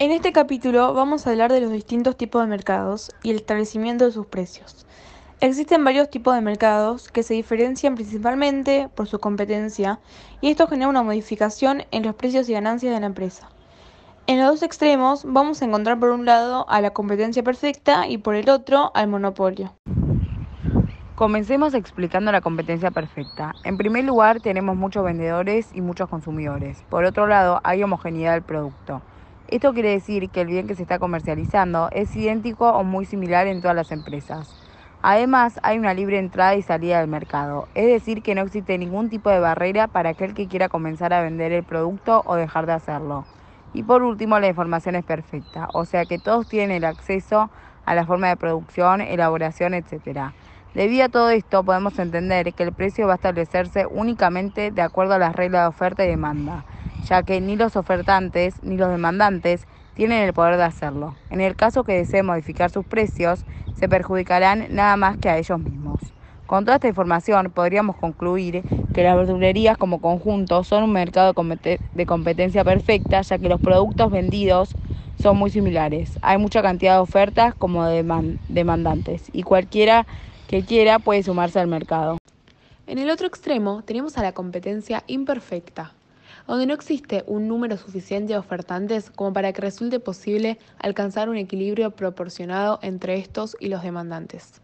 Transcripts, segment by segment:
En este capítulo vamos a hablar de los distintos tipos de mercados y el establecimiento de sus precios. Existen varios tipos de mercados que se diferencian principalmente por su competencia y esto genera una modificación en los precios y ganancias de la empresa. En los dos extremos vamos a encontrar por un lado a la competencia perfecta y por el otro al monopolio. Comencemos explicando la competencia perfecta. En primer lugar, tenemos muchos vendedores y muchos consumidores. Por otro lado, hay homogeneidad del producto. Esto quiere decir que el bien que se está comercializando es idéntico o muy similar en todas las empresas. Además, hay una libre entrada y salida del mercado, es decir, que no existe ningún tipo de barrera para aquel que quiera comenzar a vender el producto o dejar de hacerlo. Y por último, la información es perfecta, o sea que todos tienen el acceso a la forma de producción, elaboración, etc. Debido a todo esto, podemos entender que el precio va a establecerse únicamente de acuerdo a las reglas de oferta y demanda, ya que ni los ofertantes ni los demandantes tienen el poder de hacerlo. En el caso que deseen modificar sus precios, se perjudicarán nada más que a ellos mismos. Con toda esta información podríamos concluir que las verdulerías como conjunto son un mercado de competencia perfecta, ya que los productos vendidos son muy similares. Hay mucha cantidad de ofertas como de demandantes y cualquiera que quiera puede sumarse al mercado. En el otro extremo tenemos a la competencia imperfecta, donde no existe un número suficiente de ofertantes como para que resulte posible alcanzar un equilibrio proporcionado entre estos y los demandantes.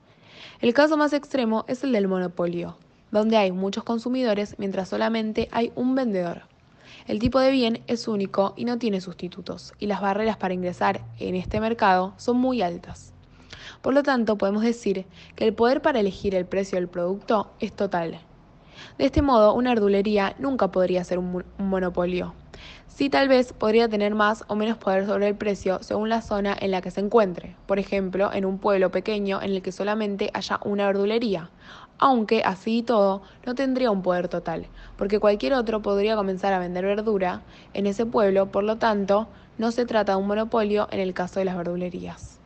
El caso más extremo es el del monopolio, donde hay muchos consumidores mientras solamente hay un vendedor. El tipo de bien es único y no tiene sustitutos, y las barreras para ingresar en este mercado son muy altas. Por lo tanto, podemos decir que el poder para elegir el precio del producto es total, de este modo, una verdulería nunca podría ser un, monopolio. Sí, tal vez podría tener más o menos poder sobre el precio según la zona en la que se encuentre, por ejemplo, en un pueblo pequeño en el que solamente haya una verdulería, aunque así y todo no tendría un poder total, porque cualquier otro podría comenzar a vender verdura en ese pueblo, por lo tanto, no se trata de un monopolio en el caso de las verdulerías.